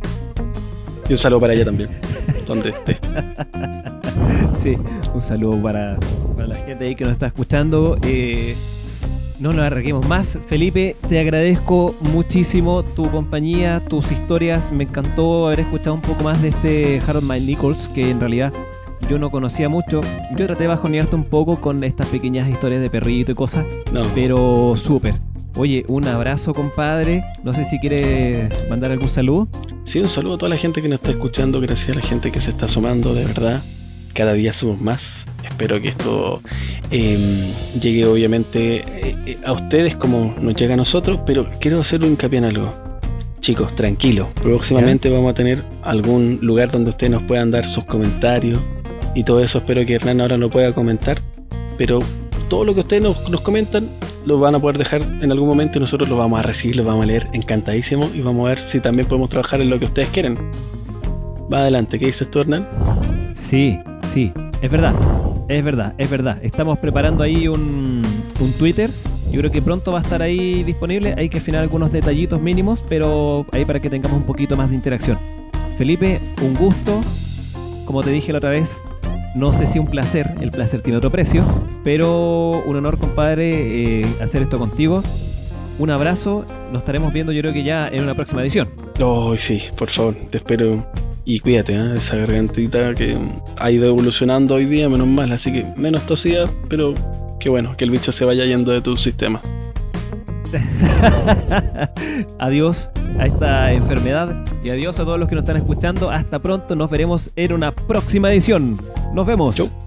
Y un saludo para ella también, [laughs] donde esté. Sí, un saludo para, para la gente ahí que nos está escuchando. Eh, no nos arreguemos más. Felipe, te agradezco muchísimo tu compañía, tus historias. Me encantó haber escuchado un poco más de este Harold Mike Nichols, que en realidad yo no conocía mucho. Yo traté de bajonearte un poco con estas pequeñas historias de perrito y cosas, No, pero súper. Oye, un abrazo, compadre. No sé si quieres mandar algún saludo. sí, un saludo a toda la gente que nos está escuchando. Gracias a la gente que se está sumando, de verdad. Cada día somos más. Espero que esto eh, llegue, obviamente, eh, eh, a ustedes como nos llega a nosotros. Pero quiero hacer un hincapié en algo. Chicos, tranquilos. Próximamente vamos a tener algún lugar donde ustedes nos puedan dar sus comentarios y todo eso. Espero que Hernán ahora lo pueda comentar. Pero todo lo que ustedes nos, nos comentan lo van a poder dejar en algún momento y nosotros lo vamos a recibir, lo vamos a leer encantadísimo y vamos a ver si también podemos trabajar en lo que ustedes quieren. Va adelante, ¿qué dices tú, Hernán? Sí, sí, es verdad, es verdad, es verdad. Estamos preparando ahí un, un Twitter. Yo creo que pronto va a estar ahí disponible. Hay que afinar algunos detallitos mínimos, pero ahí para que tengamos un poquito más de interacción. Felipe, un gusto. Como te dije la otra vez, no sé si un placer, el placer tiene otro precio, pero un honor, compadre, eh, hacer esto contigo. Un abrazo, nos estaremos viendo yo creo que ya en una próxima edición. Oh, sí, por favor, te espero. Y cuídate, ¿eh? esa gargantita que ha ido evolucionando hoy día, menos mal, así que menos tosida, pero qué bueno, que el bicho se vaya yendo de tu sistema. [laughs] adiós a esta enfermedad y adiós a todos los que nos están escuchando. Hasta pronto, nos veremos en una próxima edición. Nos vemos. Chau.